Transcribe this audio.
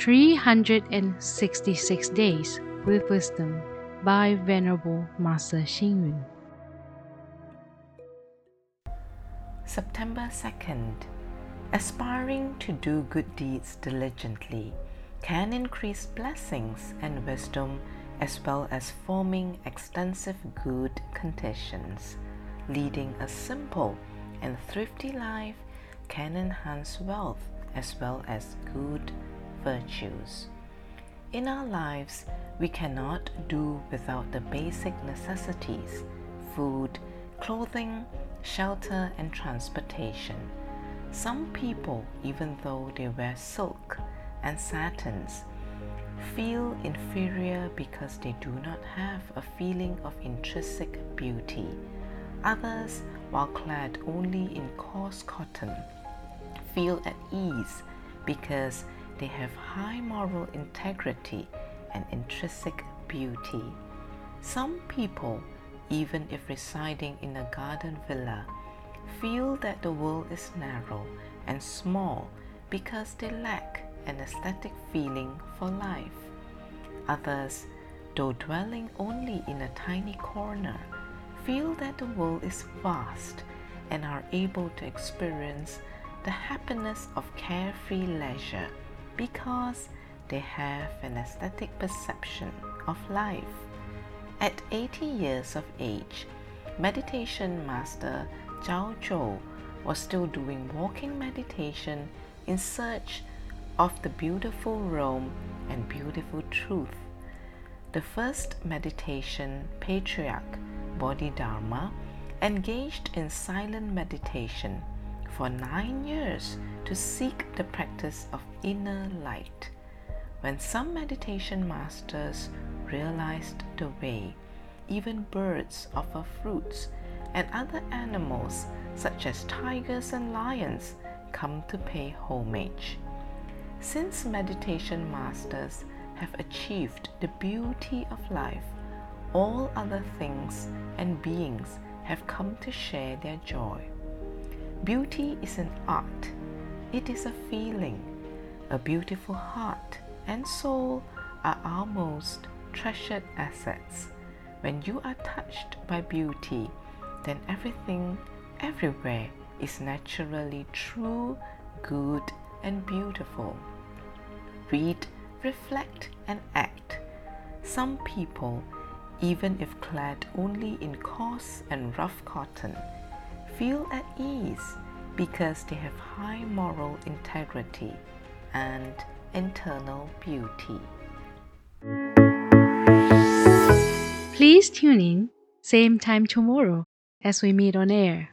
366 Days with Wisdom by Venerable Master Xing Yun. September 2nd. Aspiring to do good deeds diligently can increase blessings and wisdom as well as forming extensive good conditions. Leading a simple and thrifty life can enhance wealth as well as good virtues. In our lives, we cannot do without the basic necessities food, clothing, shelter, and transportation. Some people, even though they wear silk and satins, feel inferior because they do not have a feeling of intrinsic beauty. Others, while clad only in coarse cotton, feel at ease because they have high moral integrity and intrinsic beauty. Some people, even if residing in a garden villa, feel that the world is narrow and small because they lack an aesthetic feeling for life. Others, though dwelling only in a tiny corner, feel that the world is vast and are able to experience the happiness of carefree leisure because they have an aesthetic perception of life. At 80 years of age, meditation master Zhao Zhou was still doing walking meditation in search of the beautiful Rome and beautiful truth. The first meditation patriarch, Bodhidharma, engaged in silent meditation for nine years to seek the practice of inner light. When some meditation masters realized the way, even birds offer fruits, and other animals, such as tigers and lions, come to pay homage. Since meditation masters have achieved the beauty of life, all other things and beings have come to share their joy. Beauty is an art, it is a feeling. A beautiful heart and soul are our most treasured assets. When you are touched by beauty, then everything, everywhere, is naturally true, good, and beautiful. Read, reflect, and act. Some people, even if clad only in coarse and rough cotton, feel at ease because they have high moral integrity and internal beauty. Please tune in, same time tomorrow as we meet on air.